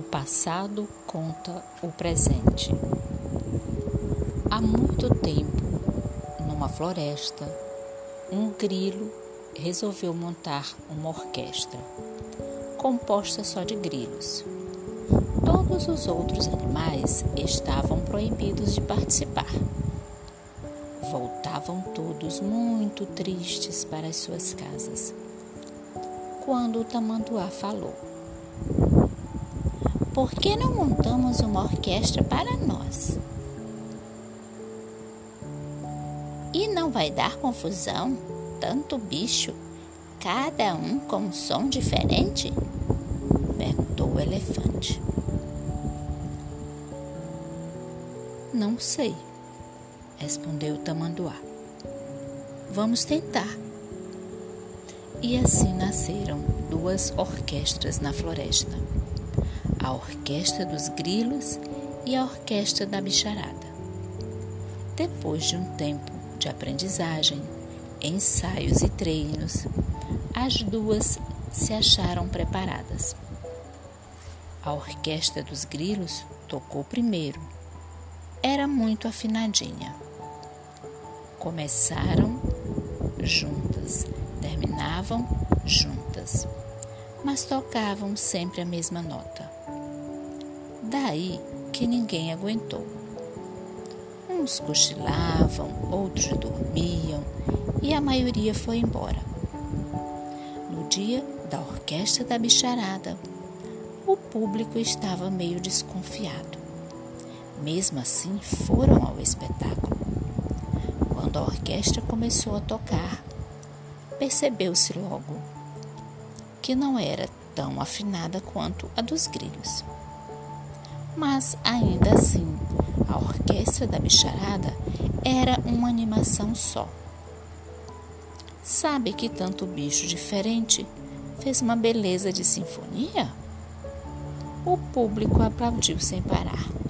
passado conta o presente. Há muito tempo, numa floresta, um grilo resolveu montar uma orquestra composta só de grilos. Todos os outros animais estavam proibidos de participar. Voltavam todos muito tristes para as suas casas. Quando o tamanduá falou: por que não montamos uma orquestra para nós? E não vai dar confusão? Tanto bicho, cada um com um som diferente? Perguntou o elefante. Não sei, respondeu o tamanduá. Vamos tentar. E assim nasceram duas orquestras na floresta a Orquestra dos Grilos e a Orquestra da Bicharada. Depois de um tempo de aprendizagem, ensaios e treinos, as duas se acharam preparadas. A Orquestra dos Grilos tocou primeiro. Era muito afinadinha. Começaram juntas, terminavam juntas, mas tocavam sempre a mesma nota. Daí que ninguém aguentou. Uns cochilavam, outros dormiam e a maioria foi embora. No dia da orquestra da bicharada, o público estava meio desconfiado. Mesmo assim, foram ao espetáculo. Quando a orquestra começou a tocar, percebeu-se logo que não era tão afinada quanto a dos grilhos mas ainda assim, a orquestra da bicharada era uma animação só. Sabe que tanto bicho diferente fez uma beleza de sinfonia? O público aplaudiu sem parar.